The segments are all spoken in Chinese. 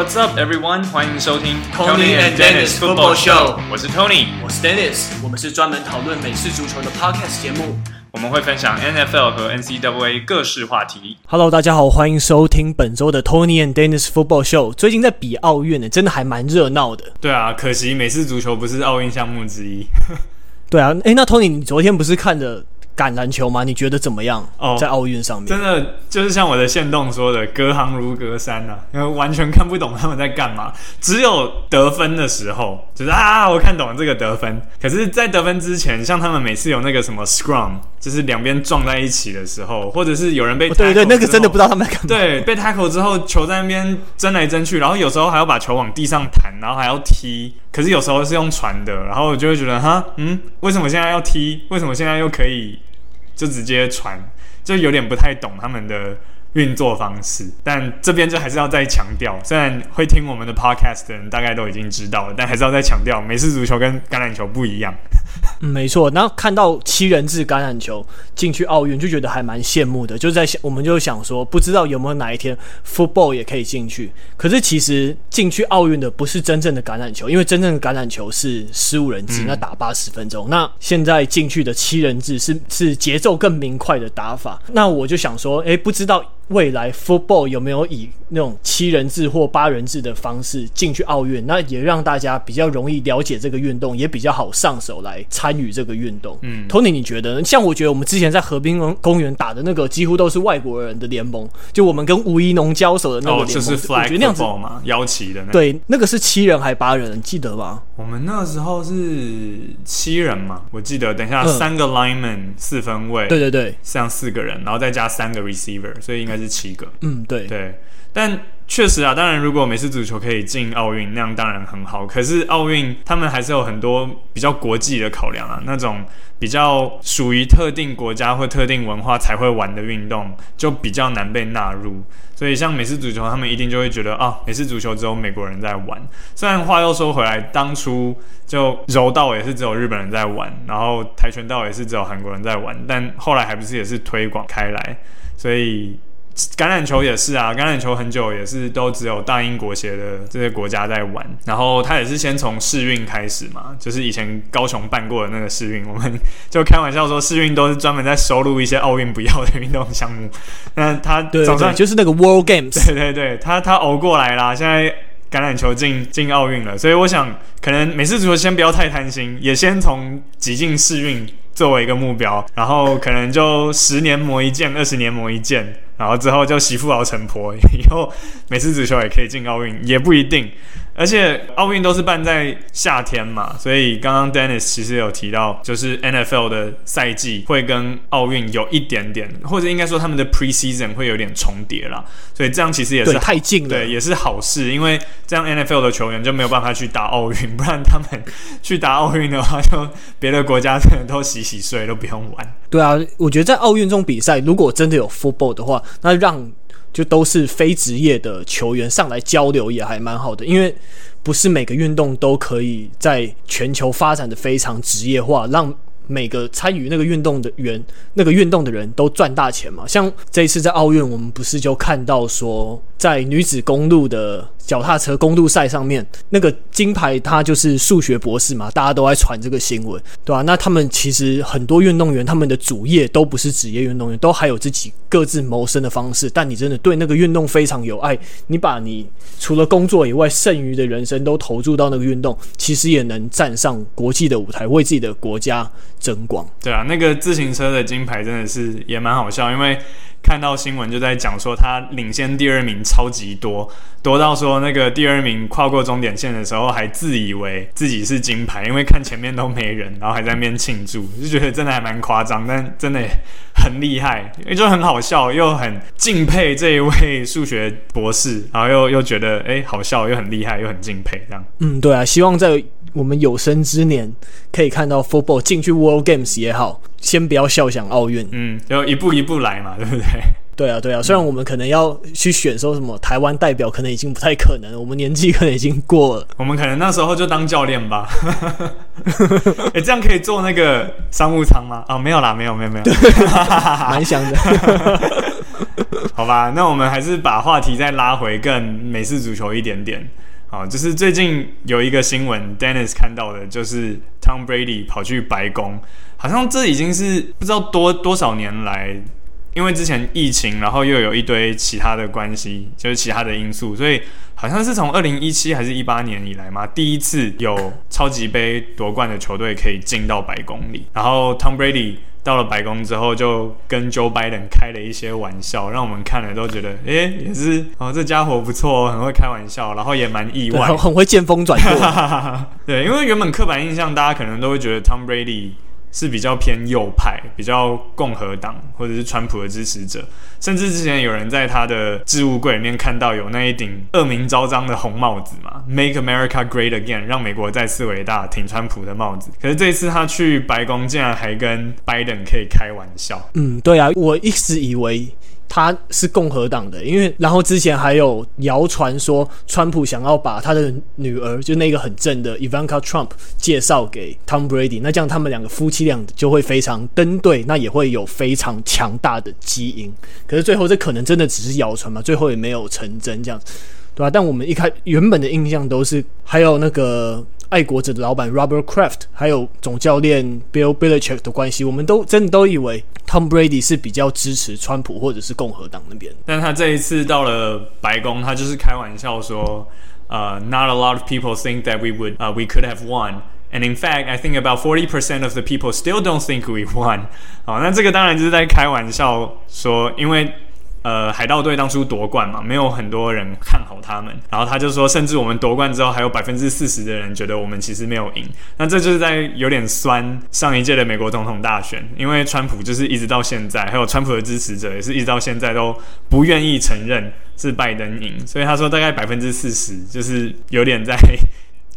What's up, everyone？欢迎收听 Tony and Dennis Football Show。我是 Tony，我是 Dennis。我们是专门讨论美式足球的 Podcast 节目。我们会分享 NFL 和 NCAA 各式话题。Hello，大家好，欢迎收听本周的 Tony and Dennis Football Show。最近在比奥运呢，真的还蛮热闹的。对啊，可惜美式足球不是奥运项目之一。对啊，诶，那 Tony，你昨天不是看的？橄榄球吗？你觉得怎么样？哦，在奥运上面，真的就是像我的线动说的，隔行如隔山呐、啊，因为完全看不懂他们在干嘛。只有得分的时候，就是啊，我看懂了这个得分。可是，在得分之前，像他们每次有那个什么 scrum，就是两边撞在一起的时候，或者是有人被对对，那个真的不知道他们在干嘛。对，被 tackle 之后，球在那边争来争去，然后有时候还要把球往地上弹，然后还要踢。可是有时候是用传的，然后我就会觉得，哈，嗯，为什么现在要踢？为什么现在又可以？就直接传，就有点不太懂他们的运作方式。但这边就还是要再强调，虽然会听我们的 podcast 的人大概都已经知道了，但还是要再强调，美式足球跟橄榄球不一样。嗯，没错。然后看到七人制橄榄球进去奥运，就觉得还蛮羡慕的。就在想，我们就想说，不知道有没有哪一天 football 也可以进去。可是其实进去奥运的不是真正的橄榄球，因为真正的橄榄球是十五人制，那打八十分钟。嗯、那现在进去的七人制是是节奏更明快的打法。那我就想说，诶，不知道。未来 football 有没有以那种七人制或八人制的方式进去奥运？那也让大家比较容易了解这个运动，也比较好上手来参与这个运动。嗯，Tony，你觉得呢？像我觉得我们之前在河滨公园打的那个几乎都是外国人的联盟，就我们跟吴一农交手的那个联盟，哦，就是 flag football 嘛，摇旗的那个。对，那个是七人还八人？你记得吗？我们那时候是七人嘛，我记得。等一下，三个 lineman 四分位，对对对，这样四个人，然后再加三个 receiver，所以应该。是七个，嗯，对对，但确实啊，当然，如果美式足球可以进奥运，那样当然很好。可是奥运他们还是有很多比较国际的考量啊，那种比较属于特定国家或特定文化才会玩的运动，就比较难被纳入。所以像美式足球，他们一定就会觉得啊，美式足球只有美国人在玩。虽然话又说回来，当初就柔道也是只有日本人在玩，然后跆拳道也是只有韩国人在玩，但后来还不是也是推广开来，所以。橄榄球也是啊，橄榄球很久也是都只有大英国协的这些国家在玩，然后他也是先从世运开始嘛，就是以前高雄办过的那个世运，我们就开玩笑说世运都是专门在收录一些奥运不要的运动项目。那他总算就是那个 World Games，对对对，他他熬过来啦，现在橄榄球进进奥运了，所以我想可能美式足球先不要太贪心，也先从挤进世运作为一个目标，然后可能就十年磨一剑，二十年磨一剑。然后之后就媳妇熬成婆，以后每次足球也可以进奥运，也不一定。而且奥运都是办在夏天嘛，所以刚刚 Dennis 其实有提到，就是 NFL 的赛季会跟奥运有一点点，或者应该说他们的 preseason 会有点重叠啦。所以这样其实也是太近了，对，也是好事，因为这样 NFL 的球员就没有办法去打奥运，不然他们去打奥运的话，就别的国家的人都洗洗睡，都不用玩。对啊，我觉得在奥运这种比赛，如果真的有 football 的话，那让就都是非职业的球员上来交流也还蛮好的，因为不是每个运动都可以在全球发展的非常职业化，让每个参与那个运动的员、那个运动的人都赚大钱嘛。像这一次在奥运，我们不是就看到说，在女子公路的。脚踏车公路赛上面那个金牌，他就是数学博士嘛，大家都在传这个新闻，对吧、啊？那他们其实很多运动员，他们的主业都不是职业运动员，都还有自己各自谋生的方式。但你真的对那个运动非常有爱，你把你除了工作以外剩余的人生都投注到那个运动，其实也能站上国际的舞台，为自己的国家争光。对啊，那个自行车的金牌真的是也蛮好笑，因为。看到新闻就在讲说他领先第二名超级多，多到说那个第二名跨过终点线的时候还自以为自己是金牌，因为看前面都没人，然后还在那边庆祝，就觉得真的还蛮夸张，但真的很厉害，也就很好笑，又很敬佩这一位数学博士，然后又又觉得哎好笑，又很厉害，又很敬佩这样。嗯，对啊，希望在。我们有生之年可以看到 football 进去 World Games 也好，先不要笑想奥运，嗯，要一步一步来嘛，对不对？对啊，对啊。虽然我们可能要去选说什么台湾代表，可能已经不太可能，我们年纪可能已经过了。我们可能那时候就当教练吧。哎，这样可以坐那个商务舱吗？哦，没有啦，没有，没有，没有，蛮想的。好吧，那我们还是把话题再拉回更美式足球一点点。好，就是最近有一个新闻，Dennis 看到的，就是 Tom Brady 跑去白宫，好像这已经是不知道多多少年来。因为之前疫情，然后又有一堆其他的关系，就是其他的因素，所以好像是从二零一七还是一八年以来嘛，第一次有超级杯夺冠的球队可以进到白宫里。然后 Tom Brady 到了白宫之后，就跟 Joe Biden 开了一些玩笑，让我们看了都觉得，诶，也是哦，这家伙不错，很会开玩笑，然后也蛮意外，很很会见风转舵。对，因为原本刻板印象，大家可能都会觉得 Tom Brady。是比较偏右派，比较共和党或者是川普的支持者，甚至之前有人在他的置物柜里面看到有那一顶恶名昭彰的红帽子嘛，Make America Great Again，让美国再次伟大，挺川普的帽子。可是这一次他去白宫，竟然还跟拜登可以开玩笑。嗯，对啊，我一直以为。他是共和党的，因为然后之前还有谣传说，川普想要把他的女儿，就那个很正的 Ivanka Trump 介绍给 Tom Brady，那这样他们两个夫妻俩就会非常登对，那也会有非常强大的基因。可是最后这可能真的只是谣传嘛，最后也没有成真，这样，对吧？但我们一开原本的印象都是还有那个。爱国者的老板 Robert Kraft，还有总教练 Bill Belichick 的关系，我们都真的都以为 Tom Brady 是比较支持川普或者是共和党那边。但他这一次到了白宫，他就是开玩笑说，呃，Not a lot of people think that we would, uh, we could have won, and in fact, I think about forty percent of the people still don't think we won。好，那这个当然就是在开玩笑说，因为。呃，海盗队当初夺冠嘛，没有很多人看好他们。然后他就说，甚至我们夺冠之后，还有百分之四十的人觉得我们其实没有赢。那这就是在有点酸上一届的美国总统大选，因为川普就是一直到现在，还有川普的支持者也是一直到现在都不愿意承认是拜登赢。所以他说大概百分之四十，就是有点在。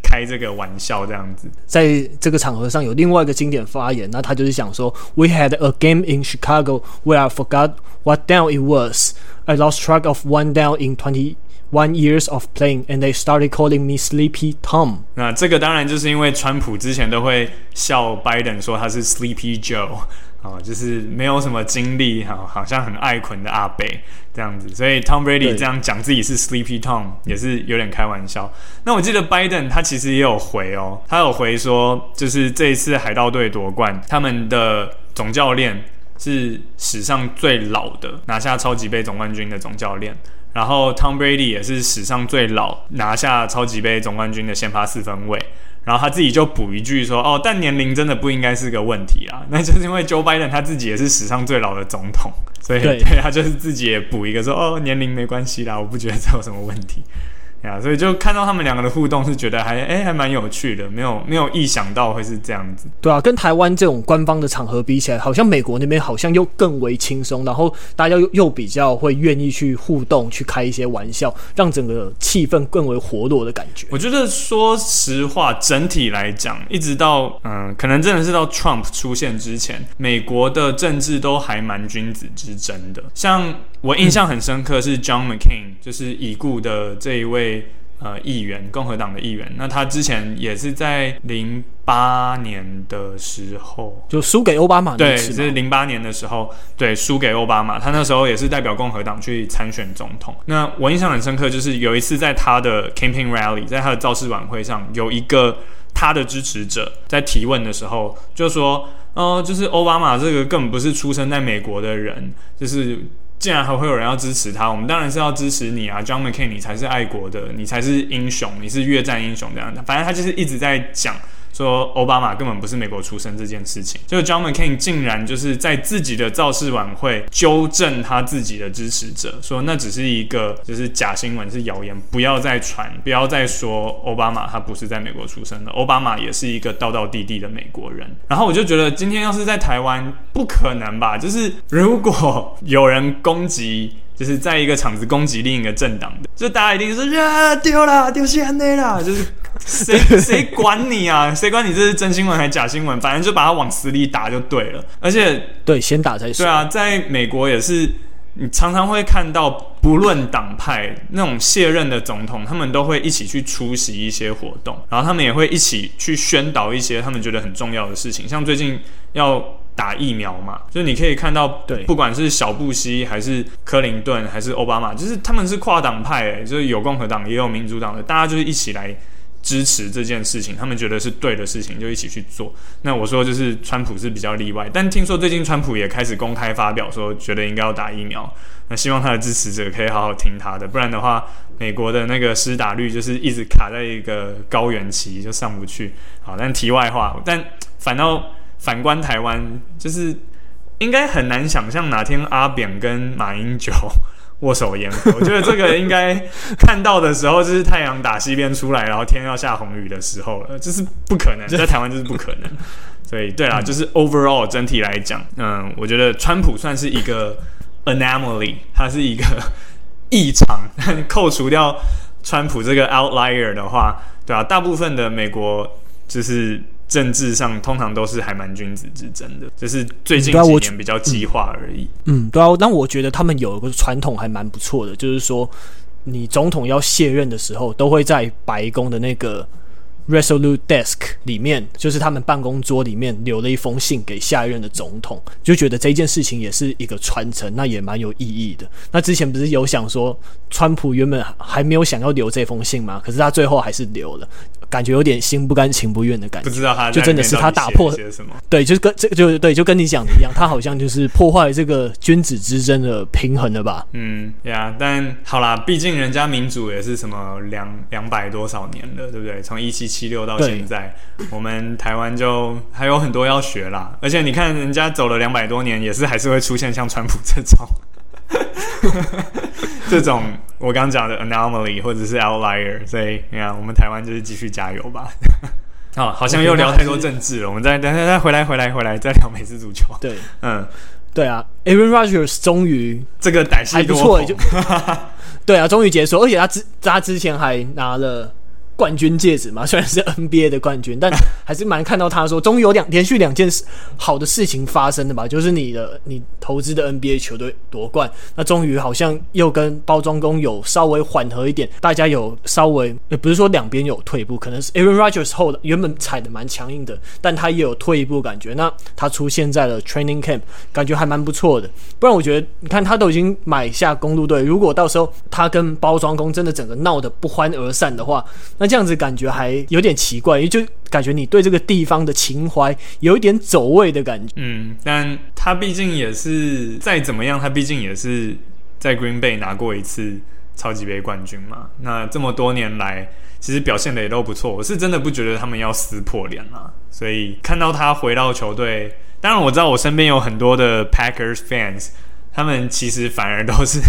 开这个玩笑这样子，在这个场合上有另外一个经典发言，那他就是想说：“We had a game in Chicago where I forgot what down it was. I lost track of one down in twenty-one years of playing, and they started calling me Sleepy Tom。”那这个当然就是因为川普之前都会笑拜登说他是 Sleepy Joe。哦，就是没有什么精力，哈，好像很爱捆的阿北这样子，所以 Tom Brady 这样讲自己是 Sleepy Tom 也是有点开玩笑。那我记得 Biden 他其实也有回哦，他有回说，就是这一次海盗队夺冠，他们的总教练是史上最老的拿下超级杯总冠军的总教练，然后 Tom Brady 也是史上最老拿下超级杯总冠军的先发四分卫。然后他自己就补一句说：“哦，但年龄真的不应该是个问题啊，那就是因为 Joe Biden 他自己也是史上最老的总统，所以对，对他就是自己也补一个说：哦，年龄没关系啦，我不觉得这有什么问题。”呀，所以就看到他们两个的互动，是觉得还哎、欸、还蛮有趣的，没有没有意想到会是这样子。对啊，跟台湾这种官方的场合比起来，好像美国那边好像又更为轻松，然后大家又又比较会愿意去互动，去开一些玩笑，让整个气氛更为活络的感觉。我觉得说实话，整体来讲，一直到嗯，可能真的是到 Trump 出现之前，美国的政治都还蛮君子之争的。像我印象很深刻是 John McCain，就是已故的这一位。呃，议员，共和党的议员，那他之前也是在零八年的时候就输给奥巴马，对，是零八年的时候，对，输给奥巴马，他那时候也是代表共和党去参选总统。那我印象很深刻，就是有一次在他的 campaign rally，在他的造势晚会上，有一个他的支持者在提问的时候就说，哦、呃，就是奥巴马这个根本不是出生在美国的人，就是。竟然还会有人要支持他，我们当然是要支持你啊，John McCain，你才是爱国的，你才是英雄，你是越战英雄这样的。反正他就是一直在讲。说奥巴马根本不是美国出生这件事情，就 John McCain 竟然就是在自己的造势晚会纠正他自己的支持者，说那只是一个就是假新闻，是谣言，不要再传，不要再说奥巴马他不是在美国出生的，奥巴马也是一个道道地地的美国人。然后我就觉得今天要是在台湾，不可能吧？就是如果有人攻击。就是在一个场子攻击另一个政党的，就大家一定说啊丢啦丢现在啦，就是谁 谁管你啊？谁管你这是真新闻还是假新闻？反正就把它往死里打就对了。而且对，先打再说。对啊，在美国也是，你常常会看到不论党派那种卸任的总统，他们都会一起去出席一些活动，然后他们也会一起去宣导一些他们觉得很重要的事情，像最近要。打疫苗嘛，就是你可以看到，对，不管是小布希还是克林顿还是奥巴马，就是他们是跨党派，诶，就是有共和党也有民主党的，大家就是一起来支持这件事情，他们觉得是对的事情，就一起去做。那我说就是川普是比较例外，但听说最近川普也开始公开发表说，觉得应该要打疫苗。那希望他的支持者可以好好听他的，不然的话，美国的那个施打率就是一直卡在一个高原期，就上不去。好，但题外话，但反倒。反观台湾，就是应该很难想象哪天阿扁跟马英九握手言和。我觉得这个应该看到的时候，就是太阳打西边出来，然后天要下红雨的时候了，这是不可能，在台湾就是不可能。所以，对啦，就是 overall 整体来讲，嗯，我觉得川普算是一个 anomaly，他是一个异常。扣除掉川普这个 outlier 的话，对啊，大部分的美国就是。政治上通常都是还蛮君子之争的，就是最近几年比较激化而已。嗯，对啊，但我觉得他们有一个传统还蛮不错的，就是说，你总统要卸任的时候，都会在白宫的那个。Resolute Desk 里面，就是他们办公桌里面留了一封信给下一任的总统，就觉得这件事情也是一个传承，那也蛮有意义的。那之前不是有想说，川普原本还没有想要留这封信吗？可是他最后还是留了，感觉有点心不甘情不愿的感觉。不知道他就真的是他打破些什么？对，就是跟这就对，就跟你讲的一样，他好像就是破坏这个君子之争的平衡了吧？嗯，呀、yeah，但好啦，毕竟人家民主也是什么两两百多少年了，对不对？从一七。七六到现在，我们台湾就还有很多要学啦。而且你看，人家走了两百多年，也是还是会出现像川普这种 这种我刚讲的 anomaly 或者是 outlier。所以你看，我们台湾就是继续加油吧。好，好像又聊太多政治了。我们再等下再回来，回来，回来，再聊美式足球。对，嗯，对啊，Aaron Rodgers 终于这个歹戏多还不错，就 对啊，终于结束，而且他之他之前还拿了。冠军戒指嘛，虽然是 NBA 的冠军，但还是蛮看到他说，终于有两连续两件事好的事情发生的吧，就是你的你投资的 NBA 球队夺冠，那终于好像又跟包装工有稍微缓和一点，大家有稍微也不是说两边有退步，可能是 Aaron Rodgers 后的原本踩的蛮强硬的，但他也有退一步感觉，那他出现在了 Training Camp，感觉还蛮不错的。不然我觉得，你看他都已经买下公路队，如果到时候他跟包装工真的整个闹得不欢而散的话，那这样子感觉还有点奇怪，也就感觉你对这个地方的情怀有一点走位的感觉。嗯，但他毕竟也是再怎么样，他毕竟也是在 Green Bay 拿过一次超级杯冠军嘛。那这么多年来，其实表现的也都不错。我是真的不觉得他们要撕破脸了。所以看到他回到球队，当然我知道我身边有很多的 Packers fans，他们其实反而都是。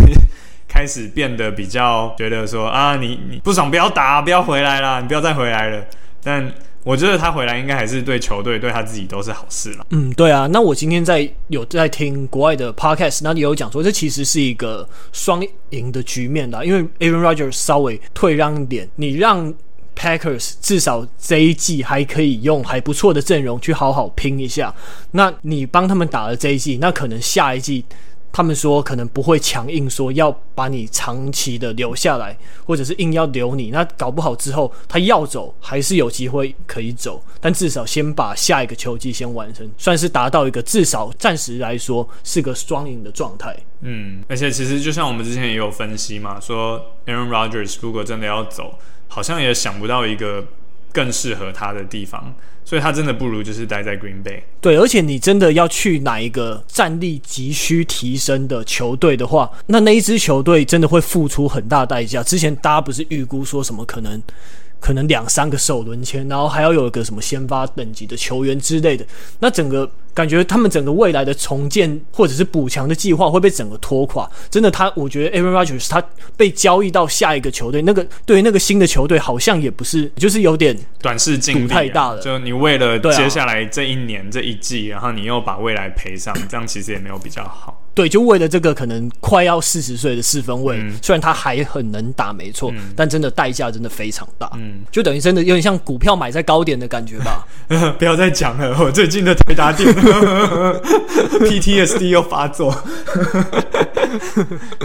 开始变得比较觉得说啊，你你不爽不要打，不要回来了，你不要再回来了。但我觉得他回来应该还是对球队对他自己都是好事了。嗯，对啊。那我今天在有在听国外的 podcast，那里有讲说这其实是一个双赢的局面啦，因为 Aaron Rodgers 稍微退让一点，你让 Packers 至少这一季还可以用还不错的阵容去好好拼一下。那你帮他们打了这一季，那可能下一季。他们说可能不会强硬说要把你长期的留下来，或者是硬要留你。那搞不好之后他要走还是有机会可以走，但至少先把下一个球季先完成，算是达到一个至少暂时来说是个双赢的状态。嗯，而且其实就像我们之前也有分析嘛，说 Aaron Rodgers 如果真的要走，好像也想不到一个更适合他的地方。所以他真的不如就是待在 Green Bay。对，而且你真的要去哪一个战力急需提升的球队的话，那那一支球队真的会付出很大代价。之前大家不是预估说什么可能，可能两三个首轮签，然后还要有一个什么先发等级的球员之类的，那整个。感觉他们整个未来的重建或者是补强的计划会被整个拖垮。真的，他我觉得 Aaron Rodgers 他被交易到下一个球队，那个对于那个新的球队好像也不是，就是有点短视近利太大了。就你为了接下来这一年这一季，然后你又把未来赔上，这样其实也没有比较好。对，就为了这个可能快要四十岁的四分卫，嗯、虽然他还很能打，没错，嗯、但真的代价真的非常大。嗯，就等于真的有点像股票买在高点的感觉吧。不要再讲了，我最近的推打点 PTSD 又发作。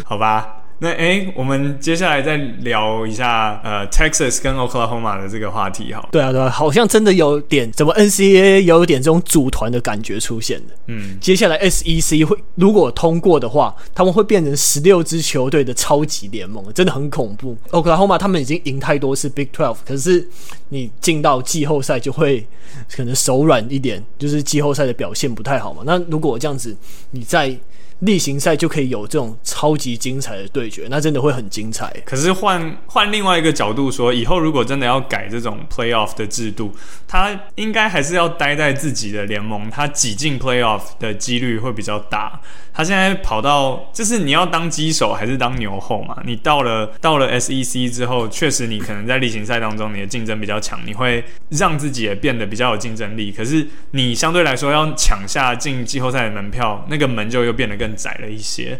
好吧，那诶，我们接下来再聊一下呃，Texas 跟 Oklahoma 的这个话题哈。对啊，对啊，好像真的有点怎么 NCAA 有点这种组团的感觉出现的。嗯，接下来 SEC 会如果通过的话，他们会变成十六支球队的超级联盟，真的很恐怖。Oklahoma 他们已经赢太多次 Big Twelve，可是你进到季后赛就会可能手软一点，就是季后赛的表现不太好嘛。那如果这样子，你在例行赛就可以有这种超级精彩的对决，那真的会很精彩。可是换换另外一个角度说，以后如果真的要改这种 playoff 的制度，他应该还是要待在自己的联盟，他挤进 playoff 的几率会比较大。他现在跑到，就是你要当鸡手还是当牛后嘛？你到了到了 SEC 之后，确实你可能在例行赛当中你的竞争比较强，你会让自己也变得比较有竞争力。可是你相对来说要抢下进季后赛的门票，那个门就又变得更窄了一些。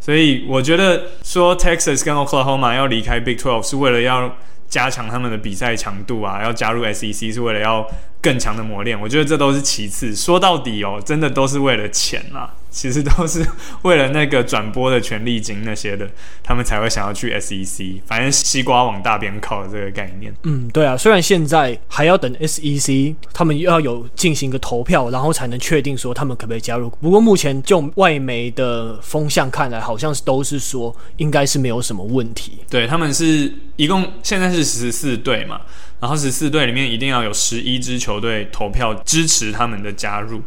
所以我觉得说 Texas 跟 Oklahoma 要离开 Big Twelve 是为了要加强他们的比赛强度啊，要加入 SEC 是为了要更强的磨练。我觉得这都是其次，说到底哦，真的都是为了钱啊。其实都是为了那个转播的权利金那些的，他们才会想要去 SEC。反正西瓜往大边靠的这个概念。嗯，对啊。虽然现在还要等 SEC，他们又要有进行一个投票，然后才能确定说他们可不可以加入。不过目前就外媒的风向看来，好像是都是说应该是没有什么问题。对，他们是一共现在是十四队嘛，然后十四队里面一定要有十一支球队投票支持他们的加入。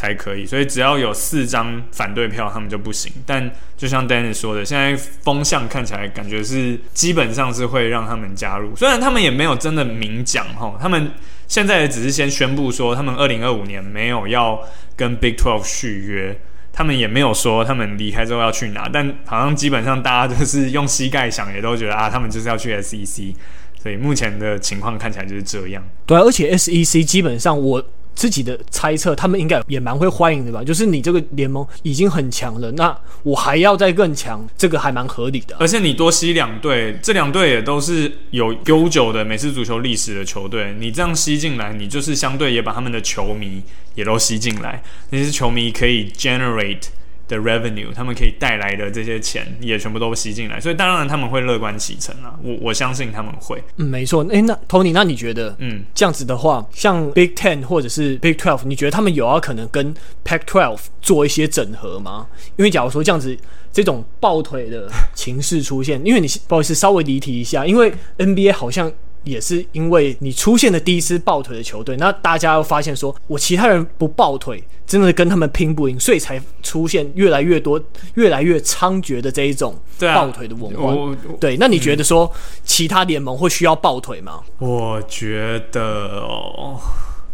才可以，所以只要有四张反对票，他们就不行。但就像 Dennis 说的，现在风向看起来感觉是基本上是会让他们加入，虽然他们也没有真的明讲哈，他们现在也只是先宣布说他们二零二五年没有要跟 Big Twelve 续约，他们也没有说他们离开之后要去哪，但好像基本上大家都是用膝盖想，也都觉得啊，他们就是要去 SEC，所以目前的情况看起来就是这样。对，而且 SEC 基本上我。自己的猜测，他们应该也蛮会欢迎的吧？就是你这个联盟已经很强了，那我还要再更强，这个还蛮合理的。而且你多吸两队，这两队也都是有悠久的美式足球历史的球队，你这样吸进来，你就是相对也把他们的球迷也都吸进来，那些球迷可以 generate。的 revenue，他们可以带来的这些钱也全部都吸进来，所以当然他们会乐观其成啊，我我相信他们会。嗯，没错。诶，那 Tony，那你觉得，嗯，这样子的话，像 Big Ten 或者是 Big Twelve，你觉得他们有要可能跟 Pac Twelve 做一些整合吗？因为假如说这样子，这种抱腿的情势出现，因为你不好意思稍微离题一下，因为 NBA 好像。也是因为你出现的第一支抱腿的球队，那大家又发现说，我其他人不抱腿，真的跟他们拼不赢，所以才出现越来越多、越来越猖獗的这一种抱腿的文化。对，那你觉得说其他联盟会需要抱腿吗？我觉得哦，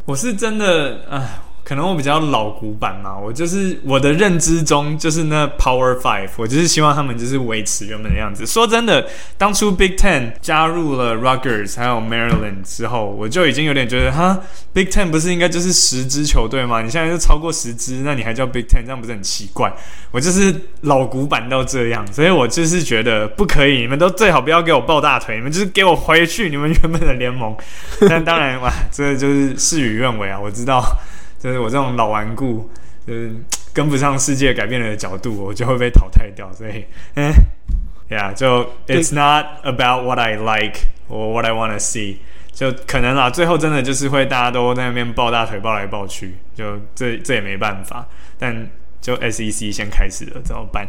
我是真的，哎。可能我比较老古板嘛，我就是我的认知中就是那 Power Five，我就是希望他们就是维持原本的样子。说真的，当初 Big Ten 加入了 Rutgers 还有 Maryland 之后，我就已经有点觉得，哈，Big Ten 不是应该就是十支球队吗？你现在就超过十支，那你还叫 Big Ten，这样不是很奇怪？我就是老古板到这样，所以我就是觉得不可以，你们都最好不要给我抱大腿，你们就是给我回去你们原本的联盟。但当然，哇，这就是事与愿违啊，我知道。就是我这种老顽固，就是跟不上世界改变的角度，我就会被淘汰掉。所以，嗯，Yeah，就 It's not about what I like or what I want to see，就可能啊，最后真的就是会大家都在那边抱大腿抱来抱去，就这这也没办法。但就 SEC 先开始了，怎么办？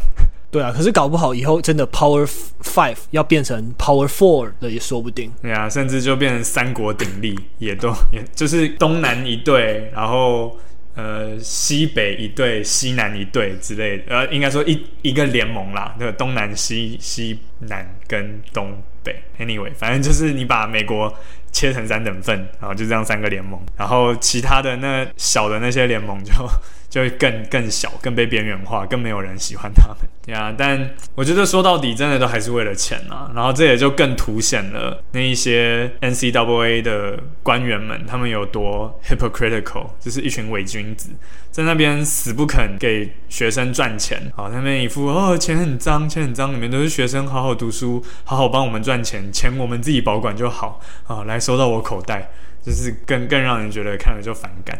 对啊，可是搞不好以后真的 Power Five 要变成 Power Four 的也说不定。对啊，甚至就变成三国鼎立，也都也就是东南一队，然后呃西北一队，西南一队之类的。呃，应该说一一个联盟啦，那个东南西西南跟东北。Anyway，反正就是你把美国切成三等份，然后就这样三个联盟，然后其他的那小的那些联盟就。就会更更小，更被边缘化，更没有人喜欢他们。对啊，但我觉得说到底，真的都还是为了钱啊。然后这也就更凸显了那一些 NCAA 的官员们，他们有多 hypocritical，就是一群伪君子，在那边死不肯给学生赚钱。好，那边一副哦，钱很脏，钱很脏，里面都是学生，好好读书，好好帮我们赚钱，钱我们自己保管就好。啊，来收到我口袋，就是更更让人觉得看了就反感。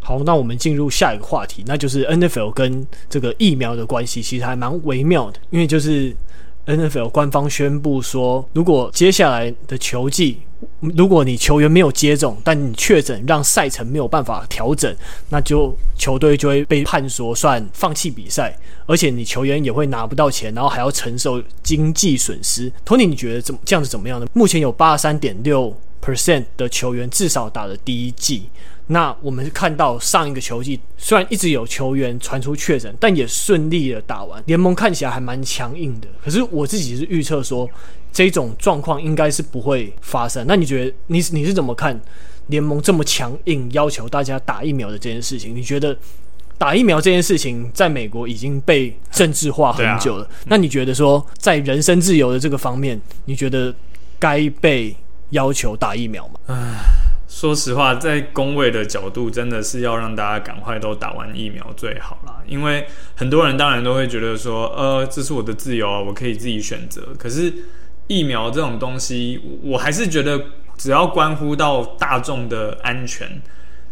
好，那我们进入下一个话题，那就是 NFL 跟这个疫苗的关系，其实还蛮微妙的。因为就是 NFL 官方宣布说，如果接下来的球季，如果你球员没有接种，但你确诊让赛程没有办法调整，那就球队就会被判说算放弃比赛，而且你球员也会拿不到钱，然后还要承受经济损失。Tony，你觉得怎么这样子怎么样呢？目前有八十三点六 percent 的球员至少打了第一季。那我们看到上一个球季，虽然一直有球员传出确诊，但也顺利的打完。联盟看起来还蛮强硬的。可是我自己是预测说，这种状况应该是不会发生。那你觉得你你是怎么看联盟这么强硬要求大家打疫苗的这件事情？你觉得打疫苗这件事情在美国已经被政治化很久了。那你觉得说，在人身自由的这个方面，你觉得该被要求打疫苗吗？唉。说实话，在公卫的角度，真的是要让大家赶快都打完疫苗最好啦。因为很多人当然都会觉得说，呃，这是我的自由啊，我可以自己选择。可是疫苗这种东西，我还是觉得只要关乎到大众的安全，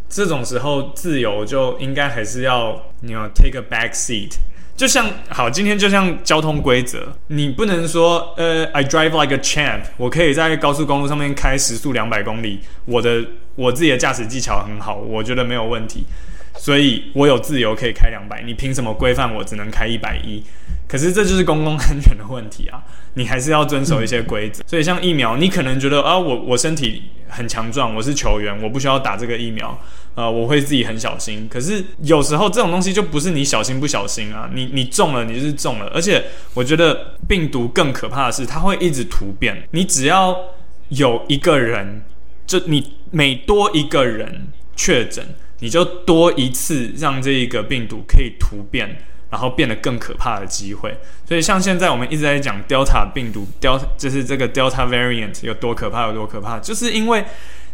这种时候自由就应该还是要你要 take a back seat。就像好，今天就像交通规则，你不能说呃，I drive like a champ，我可以在高速公路上面开时速两百公里，我的我自己的驾驶技巧很好，我觉得没有问题，所以我有自由可以开两百，你凭什么规范我只能开一百一？可是这就是公共安全的问题啊，你还是要遵守一些规则。所以像疫苗，你可能觉得啊，我我身体很强壮，我是球员，我不需要打这个疫苗。呃，我会自己很小心，可是有时候这种东西就不是你小心不小心啊，你你中了，你就是中了，而且我觉得病毒更可怕的是，它会一直突变，你只要有一个人，就你每多一个人确诊，你就多一次让这一个病毒可以突变，然后变得更可怕的机会。所以像现在我们一直在讲 Delta 病毒，Delta 就是这个 Delta variant 有多可怕，有多可怕，就是因为。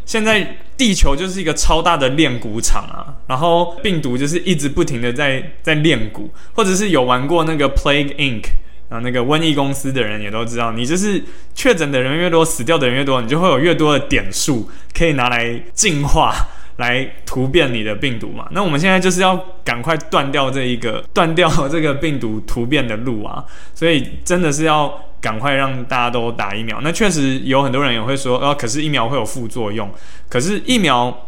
现在地球就是一个超大的炼骨场啊，然后病毒就是一直不停的在在炼骨，或者是有玩过那个 Plague Inc. 啊，那个瘟疫公司的人也都知道，你就是确诊的人越多，死掉的人越多，你就会有越多的点数可以拿来进化。来突变你的病毒嘛？那我们现在就是要赶快断掉这一个 断掉这个病毒突变的路啊！所以真的是要赶快让大家都打疫苗。那确实有很多人也会说，哦，可是疫苗会有副作用。可是疫苗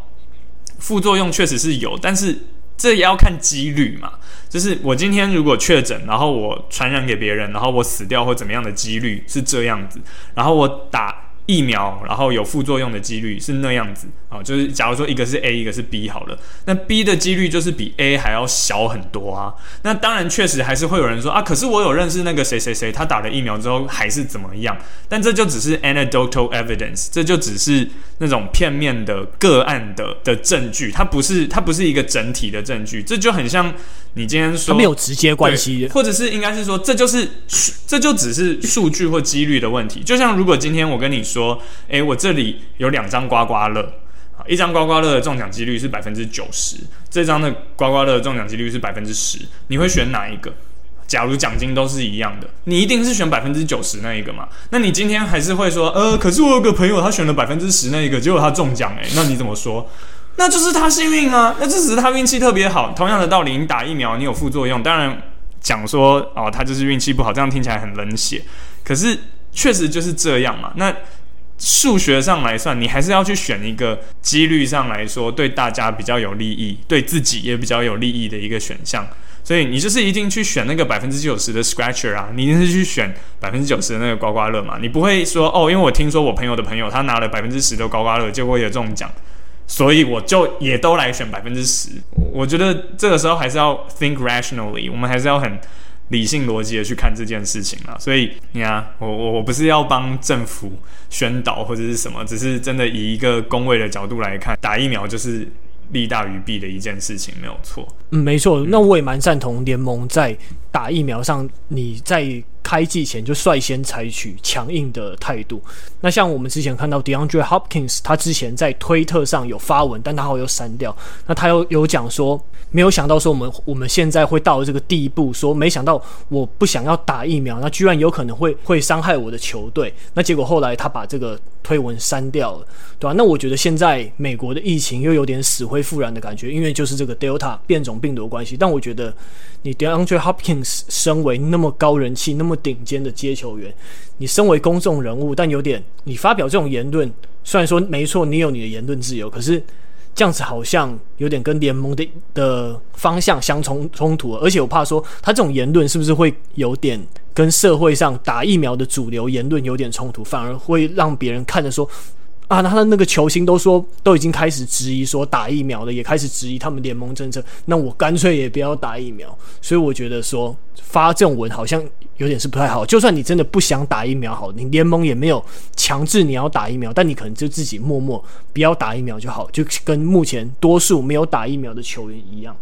副作用确实是有，但是这也要看几率嘛。就是我今天如果确诊，然后我传染给别人，然后我死掉或怎么样的几率是这样子，然后我打。疫苗，然后有副作用的几率是那样子啊，就是假如说一个是 A，一个是 B 好了，那 B 的几率就是比 A 还要小很多啊。那当然确实还是会有人说啊，可是我有认识那个谁谁谁，他打了疫苗之后还是怎么样？但这就只是 anecdotal evidence，这就只是那种片面的个案的的证据，它不是它不是一个整体的证据，这就很像你今天说没有直接关系，或者是应该是说这就是这就只是数据或几率的问题。就像如果今天我跟你说。说，诶，我这里有两张刮刮乐，啊，一张刮刮乐的中奖几率是百分之九十，这张的刮刮乐的中奖几率是百分之十，你会选哪一个？假如奖金都是一样的，你一定是选百分之九十那一个嘛？那你今天还是会说，呃，可是我有个朋友他选了百分之十那一个，结果他中奖，诶，那你怎么说？那就是他幸运啊，那这只是他运气特别好。同样的道理，你打疫苗你有副作用，当然讲说哦，他就是运气不好，这样听起来很冷血，可是确实就是这样嘛。那数学上来算，你还是要去选一个几率上来说对大家比较有利益，对自己也比较有利益的一个选项。所以你就是一定去选那个百分之九十的 scratcher 啊，你一定是去选百分之九十的那个刮刮乐嘛。你不会说哦，因为我听说我朋友的朋友他拿了百分之十的刮刮乐，结果也中奖，所以我就也都来选百分之十。我觉得这个时候还是要 think rationally，我们还是要很。理性逻辑的去看这件事情了，所以你看，我我我不是要帮政府宣导或者是什么，只是真的以一个公卫的角度来看，打疫苗就是利大于弊的一件事情，没有错。嗯，没错。那我也蛮赞同联盟在打疫苗上，你在。开季前就率先采取强硬的态度。那像我们之前看到 DeAndre Hopkins，他之前在推特上有发文，但他后又删掉。那他又有讲说，没有想到说我们我们现在会到这个地步，说没想到我不想要打疫苗，那居然有可能会会伤害我的球队。那结果后来他把这个推文删掉了，对吧？那我觉得现在美国的疫情又有点死灰复燃的感觉，因为就是这个 Delta 变种病毒关系。但我觉得你 DeAndre Hopkins 身为那么高人气，那么顶尖的接球员，你身为公众人物，但有点你发表这种言论，虽然说没错，你有你的言论自由，可是这样子好像有点跟联盟的的方向相冲冲突，而且我怕说他这种言论是不是会有点跟社会上打疫苗的主流言论有点冲突，反而会让别人看着说。啊，他的那个球星都说都已经开始质疑说打疫苗了，也开始质疑他们联盟政策。那我干脆也不要打疫苗。所以我觉得说发这种文好像有点是不太好。就算你真的不想打疫苗，好，你联盟也没有强制你要打疫苗，但你可能就自己默默不要打疫苗就好，就跟目前多数没有打疫苗的球员一样，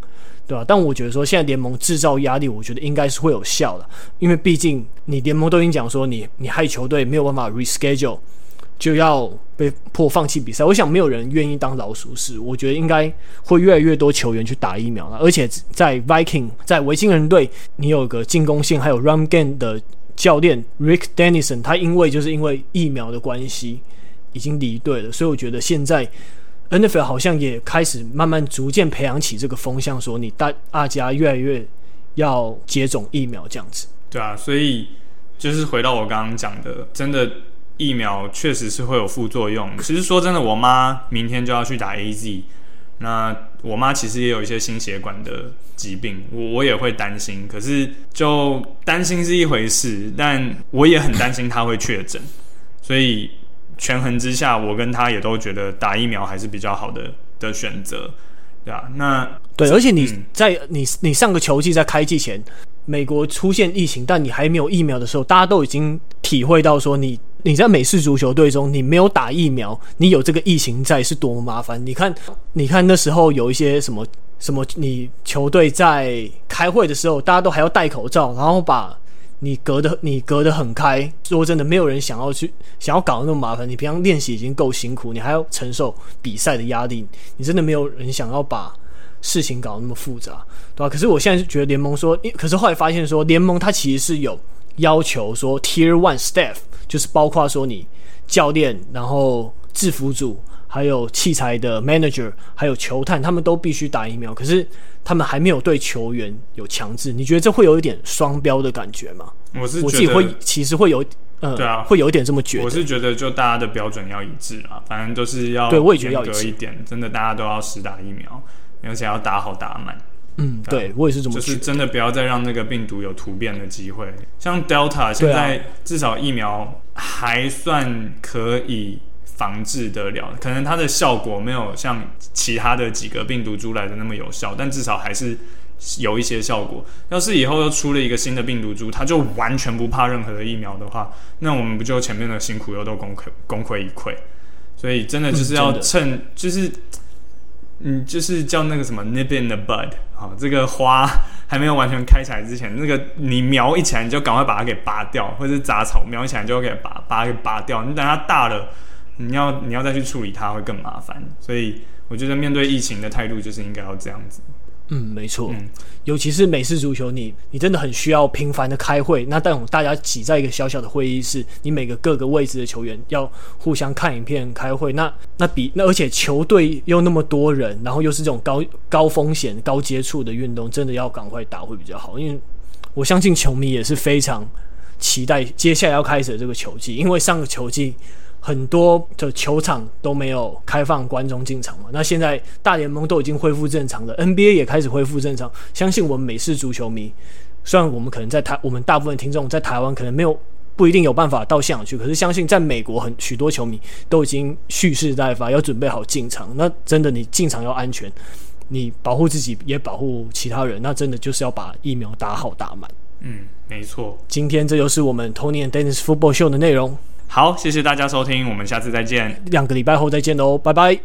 对吧？但我觉得说现在联盟制造压力，我觉得应该是会有效的，因为毕竟你联盟都已经讲说你你害球队没有办法 reschedule。就要被迫放弃比赛，我想没有人愿意当老鼠屎。我觉得应该会越来越多球员去打疫苗了，而且在 Viking，在维京人队，你有个进攻线还有 Run Game 的教练 Rick Dennison，他因为就是因为疫苗的关系已经离队了，所以我觉得现在 NFL 好像也开始慢慢逐渐培养起这个风向，说你大大家越来越要接种疫苗这样子。对啊，所以就是回到我刚刚讲的，真的。疫苗确实是会有副作用。其实说真的，我妈明天就要去打 AZ。那我妈其实也有一些心血管的疾病，我我也会担心。可是就担心是一回事，但我也很担心她会确诊。所以权衡之下，我跟她也都觉得打疫苗还是比较好的的选择，对吧？那对，而且你在、嗯、你你上个球季在开季前，美国出现疫情，但你还没有疫苗的时候，大家都已经体会到说你。你在美式足球队中，你没有打疫苗，你有这个疫情在是多么麻烦。你看，你看那时候有一些什么什么，你球队在开会的时候，大家都还要戴口罩，然后把你隔的你隔得很开。说真的，没有人想要去想要搞得那么麻烦。你平常练习已经够辛苦，你还要承受比赛的压力，你真的没有人想要把事情搞得那么复杂，对吧？可是我现在觉得联盟说，可是后来发现说，联盟它其实是有要求说，Tier One Staff。就是包括说你教练，然后制服组，还有器材的 manager，还有球探，他们都必须打疫苗。可是他们还没有对球员有强制。你觉得这会有一点双标的感觉吗？我是我自己会其实会有，呃，对啊，会有一点这么觉得。我是觉得就大家的标准要一致啊，反正都是要对，我也觉得要严格一点。真的，大家都要实打疫苗，而且要打好打满。嗯，对，我也是这么。就是真的不要再让那个病毒有突变的机会。像 Delta 现在至少疫苗还算可以防治得了，可能它的效果没有像其他的几个病毒株来的那么有效，但至少还是有一些效果。要是以后又出了一个新的病毒株，它就完全不怕任何的疫苗的话，那我们不就前面的辛苦又都功亏功亏一篑？所以真的就是要趁就是。嗯，就是叫那个什么 nip in the bud，好，这个花还没有完全开起来之前，那个你苗一起来，你就赶快把它给拔掉，或者是杂草苗一起来就要给拔，把它给拔掉。你等它大了，你要你要再去处理它会更麻烦。所以我觉得面对疫情的态度就是应该要这样子。嗯，没错，嗯，尤其是美式足球，你你真的很需要频繁的开会。那但大家挤在一个小小的会议室，你每个各个位置的球员要互相看影片开会。那那比那而且球队又那么多人，然后又是这种高高风险、高接触的运动，真的要赶快打会比较好。因为我相信球迷也是非常期待接下来要开始的这个球季，因为上个球季。很多的球场都没有开放观众进场嘛，那现在大联盟都已经恢复正常了，NBA 也开始恢复正常。相信我们美式足球迷，虽然我们可能在台，我们大部分听众在台湾可能没有不一定有办法到现场去，可是相信在美国很许多球迷都已经蓄势待发，要准备好进场。那真的你进场要安全，你保护自己也保护其他人，那真的就是要把疫苗打好打满。嗯，没错。今天这就是我们 Tony and Dennis Football Show 的内容。好，谢谢大家收听，我们下次再见。两个礼拜后再见喽，拜拜。